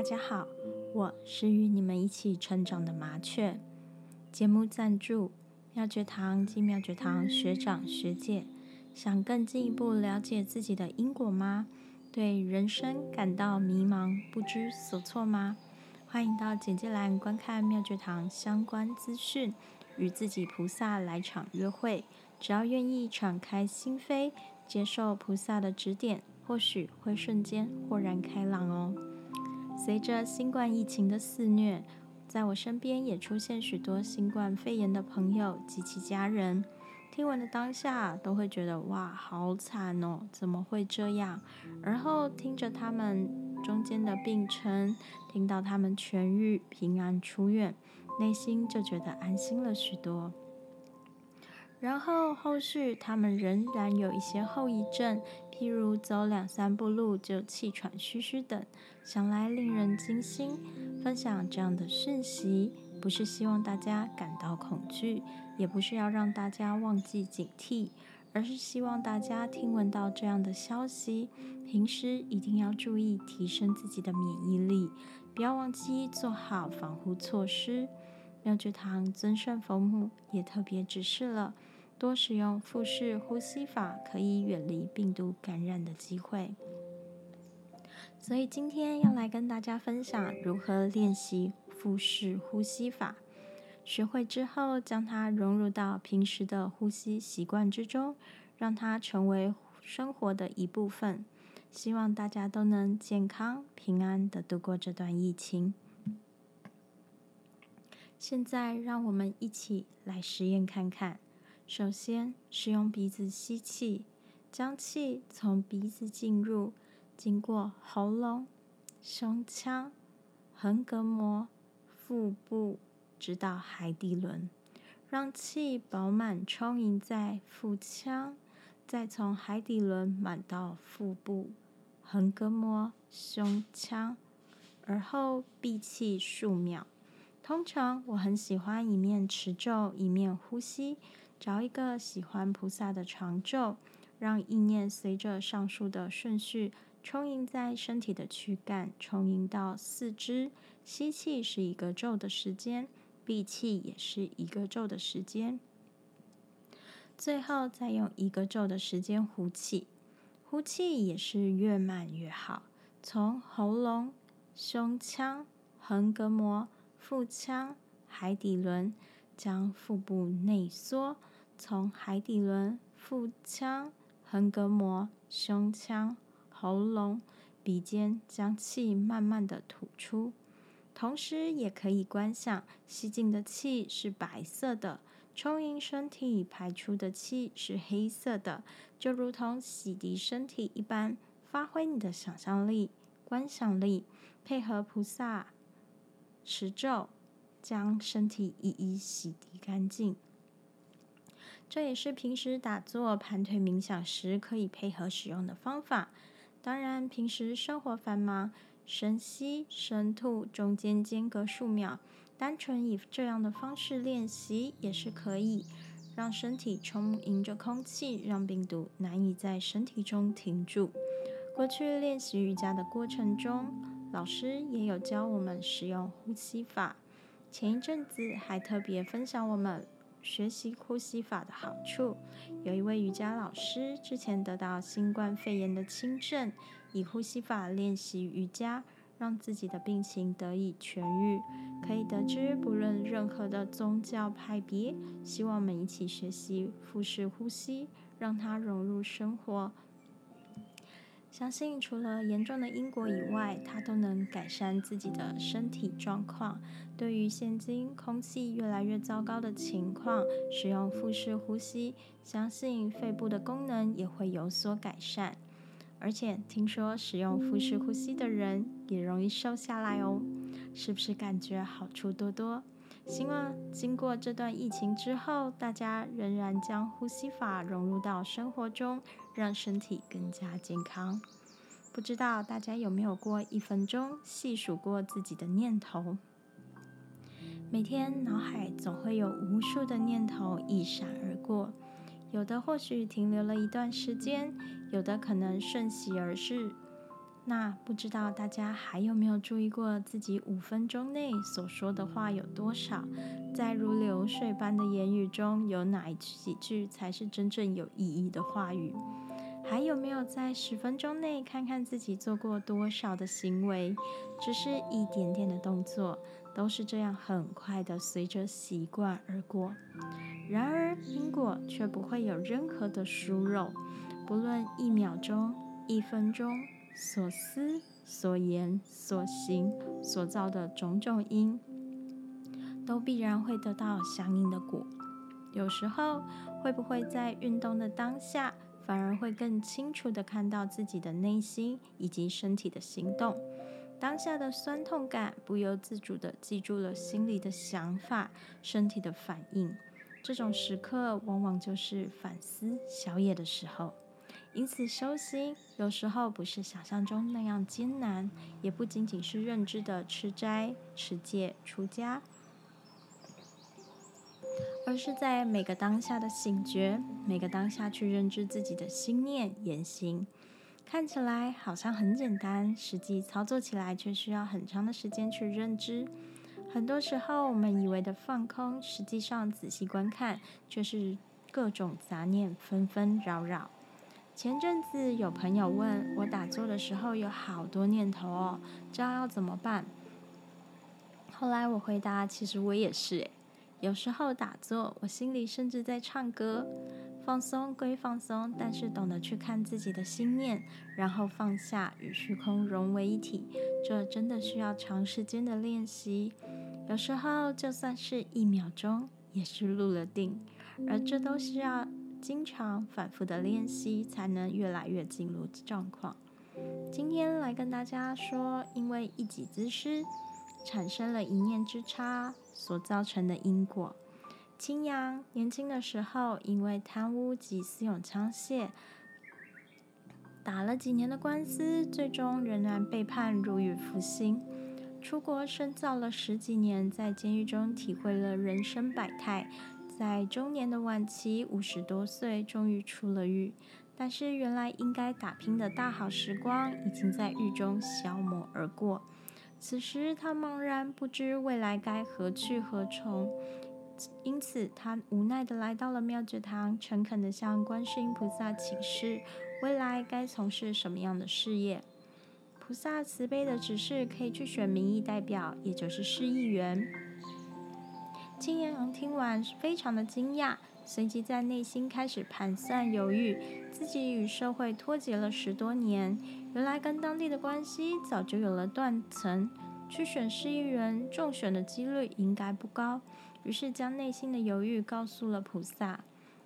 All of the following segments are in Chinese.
大家好，我是与你们一起成长的麻雀。节目赞助妙觉堂及妙觉堂学长学姐，想更进一步了解自己的因果吗？对人生感到迷茫不知所措吗？欢迎到简介栏观看妙觉堂相关资讯，与自己菩萨来场约会。只要愿意敞开心扉，接受菩萨的指点，或许会瞬间豁然开朗哦。随着新冠疫情的肆虐，在我身边也出现许多新冠肺炎的朋友及其家人。听闻的当下，都会觉得哇，好惨哦，怎么会这样？而后听着他们中间的病程，听到他们痊愈、平安出院，内心就觉得安心了许多。然后后续他们仍然有一些后遗症，譬如走两三步路就气喘吁吁等，想来令人惊心。分享这样的讯息，不是希望大家感到恐惧，也不是要让大家忘记警惕，而是希望大家听闻到这样的消息，平时一定要注意提升自己的免疫力，不要忘记做好防护措施。妙觉堂尊圣佛母也特别指示了。多使用腹式呼吸法，可以远离病毒感染的机会。所以今天要来跟大家分享如何练习腹式呼吸法。学会之后，将它融入到平时的呼吸习惯之中，让它成为生活的一部分。希望大家都能健康平安的度过这段疫情。现在，让我们一起来实验看看。首先是用鼻子吸气，将气从鼻子进入，经过喉咙、胸腔、横膈膜、腹部，直到海底轮，让气饱满充盈在腹腔，再从海底轮满到腹部、横膈膜、胸腔，而后闭气数秒。通常我很喜欢一面持咒一面呼吸。找一个喜欢菩萨的长咒，让意念随着上述的顺序充盈在身体的躯干，充盈到四肢。吸气是一个咒的时间，闭气也是一个咒的时间。最后再用一个咒的时间呼气，呼气也是越慢越好。从喉咙、胸腔、横膈膜、腹腔、海底轮，将腹部内缩。从海底轮、腹腔、横膈膜、胸腔、喉咙、鼻尖将气慢慢的吐出，同时也可以观想吸进的气是白色的，充盈身体；排出的气是黑色的，就如同洗涤身体一般。发挥你的想象力、观想力，配合菩萨持咒，将身体一一洗涤干净。这也是平时打坐、盘腿冥想时可以配合使用的方法。当然，平时生活繁忙，深吸深吐，中间间隔数秒，单纯以这样的方式练习也是可以，让身体充盈着空气，让病毒难以在身体中停住。过去练习瑜伽的过程中，老师也有教我们使用呼吸法。前一阵子还特别分享我们。学习呼吸法的好处，有一位瑜伽老师之前得到新冠肺炎的轻症，以呼吸法练习瑜伽，让自己的病情得以痊愈。可以得知，不论任何的宗教派别，希望我们一起学习腹式呼吸，让它融入生活。相信除了严重的因果以外，它都能改善自己的身体状况。对于现今空气越来越糟糕的情况，使用腹式呼吸，相信肺部的功能也会有所改善。而且听说使用腹式呼吸的人也容易瘦下来哦，是不是感觉好处多多？希望经过这段疫情之后，大家仍然将呼吸法融入到生活中，让身体更加健康。不知道大家有没有过一分钟细数过自己的念头？每天脑海总会有无数的念头一闪而过，有的或许停留了一段时间，有的可能瞬息而逝。那不知道大家还有没有注意过自己五分钟内所说的话有多少？在如流水般的言语中，有哪几句才是真正有意义的话语？还有没有在十分钟内看看自己做过多少的行为？只是一点点的动作，都是这样很快的随着习惯而过。然而因果却不会有任何的疏漏，不论一秒钟、一分钟。所思、所言、所行、所造的种种因，都必然会得到相应的果。有时候，会不会在运动的当下，反而会更清楚的看到自己的内心以及身体的行动？当下的酸痛感，不由自主的记住了心里的想法、身体的反应。这种时刻，往往就是反思小野的时候。因此，修心有时候不是想象中那样艰难，也不仅仅是认知的持斋、持戒、出家，而是在每个当下的醒觉，每个当下去认知自己的心念言行。看起来好像很简单，实际操作起来却需要很长的时间去认知。很多时候，我们以为的放空，实际上仔细观看，却是各种杂念纷纷扰扰。前阵子有朋友问我，打坐的时候有好多念头哦，这样要怎么办？后来我回答，其实我也是诶，有时候打坐，我心里甚至在唱歌。放松归放松，但是懂得去看自己的心念，然后放下，与虚空融为一体，这真的需要长时间的练习。有时候就算是一秒钟，也是入了定，而这都需要。经常反复的练习，才能越来越进入状况。今天来跟大家说，因为一己之失，产生了一念之差所造成的因果。青阳年轻的时候，因为贪污及私用枪械，打了几年的官司，最终仍然被判入狱服刑。出国深造了十几年，在监狱中体会了人生百态。在中年的晚期，五十多岁，终于出了狱。但是，原来应该打拼的大好时光，已经在狱中消磨而过。此时，他茫然不知未来该何去何从，因此，他无奈的来到了妙觉堂，诚恳的向观世音菩萨请示未来该从事什么样的事业。菩萨慈悲的指示，可以去选民意代表，也就是市议员。金阳听完非常的惊讶，随即在内心开始盘算犹豫。自己与社会脱节了十多年，原来跟当地的关系早就有了断层，去选市议员中选的几率应该不高。于是将内心的犹豫告诉了菩萨。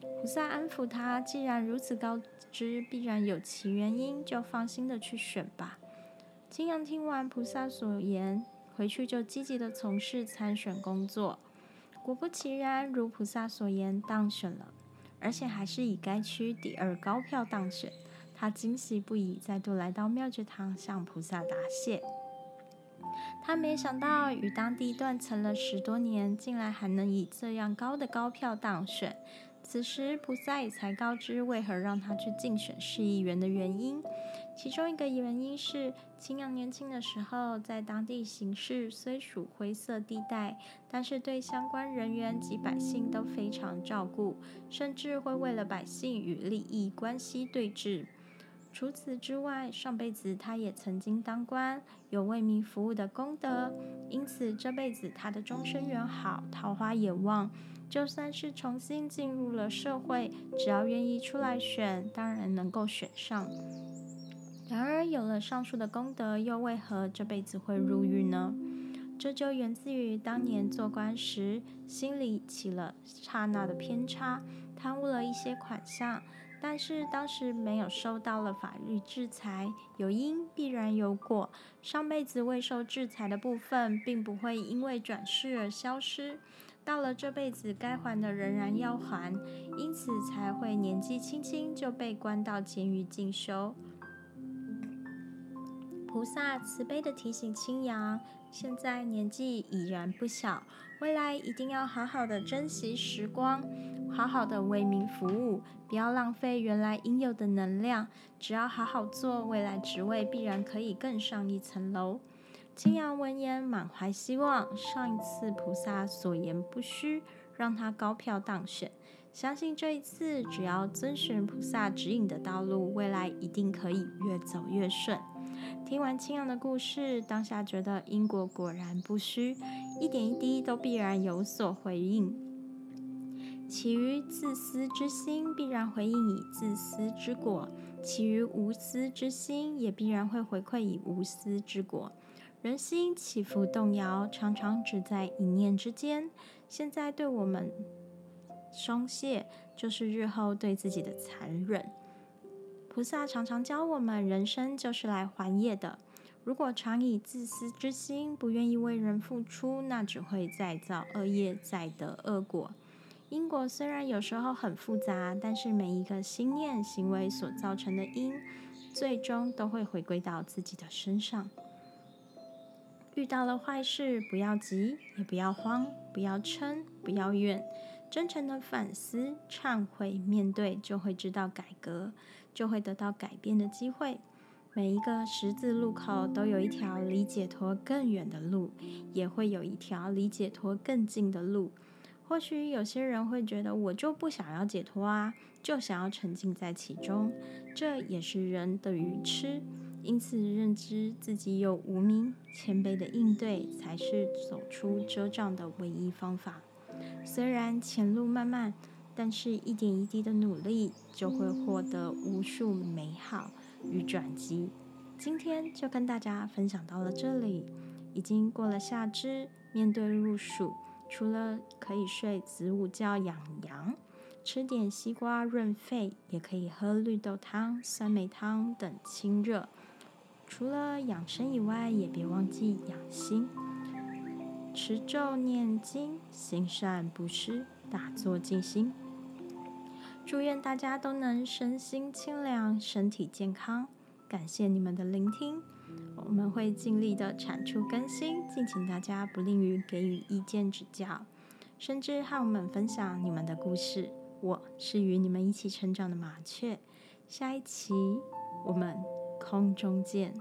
菩萨安抚他，既然如此告知，必然有其原因，就放心的去选吧。金阳听完菩萨所言，回去就积极的从事参选工作。果不其然，如菩萨所言，当选了，而且还是以该区第二高票当选。他惊喜不已，再度来到妙觉堂向菩萨答谢。他没想到，与当地断层了十多年，竟然还能以这样高的高票当选。此时，菩萨也才告知为何让他去竞选市议员的原因。其中一个原因是，青阳年轻的时候在当地行事虽属灰色地带，但是对相关人员及百姓都非常照顾，甚至会为了百姓与利益关系对峙。除此之外，上辈子他也曾经当官，有为民服务的功德，因此这辈子他的终身缘好，桃花也旺。就算是重新进入了社会，只要愿意出来选，当然能够选上。然而，有了上述的功德，又为何这辈子会入狱呢？这就源自于当年做官时，心里起了刹那的偏差，贪污了一些款项，但是当时没有受到了法律制裁，有因必然有果。上辈子未受制裁的部分，并不会因为转世而消失，到了这辈子该还的仍然要还，因此才会年纪轻轻就被关到监狱进修。菩萨慈悲的提醒青阳，现在年纪已然不小，未来一定要好好的珍惜时光。好好的为民服务，不要浪费原来应有的能量。只要好好做，未来职位必然可以更上一层楼。青阳闻言，满怀希望。上一次菩萨所言不虚，让他高票当选。相信这一次，只要遵循菩萨指引的道路，未来一定可以越走越顺。听完青阳的故事，当下觉得因果果然不虚，一点一滴都必然有所回应。其余自私之心，必然回应以自私之果；其余无私之心，也必然会回馈以无私之果。人心起伏动摇，常常只在一念之间。现在对我们松懈，就是日后对自己的残忍。菩萨常常教我们，人生就是来还业的。如果常以自私之心，不愿意为人付出，那只会再造恶业，再得恶果。因果虽然有时候很复杂，但是每一个心念行为所造成的因，最终都会回归到自己的身上。遇到了坏事，不要急，也不要慌，不要嗔，不要怨，真诚的反思、忏悔、面对，就会知道改革，就会得到改变的机会。每一个十字路口都有一条离解脱更远的路，也会有一条离解脱更近的路。或许有些人会觉得，我就不想要解脱啊，就想要沉浸在其中，这也是人的愚痴。因此，认知自己有无名，谦卑的应对，才是走出遮障的唯一方法。虽然前路漫漫，但是一点一滴的努力，就会获得无数美好与转机。今天就跟大家分享到了这里。已经过了夏至，面对入暑，除了可以睡子午觉养阳，吃点西瓜润肺，也可以喝绿豆汤、酸梅汤等清热。除了养生以外，也别忘记养心，持咒念经，行善布施，打坐静心。祝愿大家都能身心清凉，身体健康。感谢你们的聆听，我们会尽力的产出更新，敬请大家不吝于给予意见指教，甚至和我们分享你们的故事。我是与你们一起成长的麻雀，下一期我们。空中见。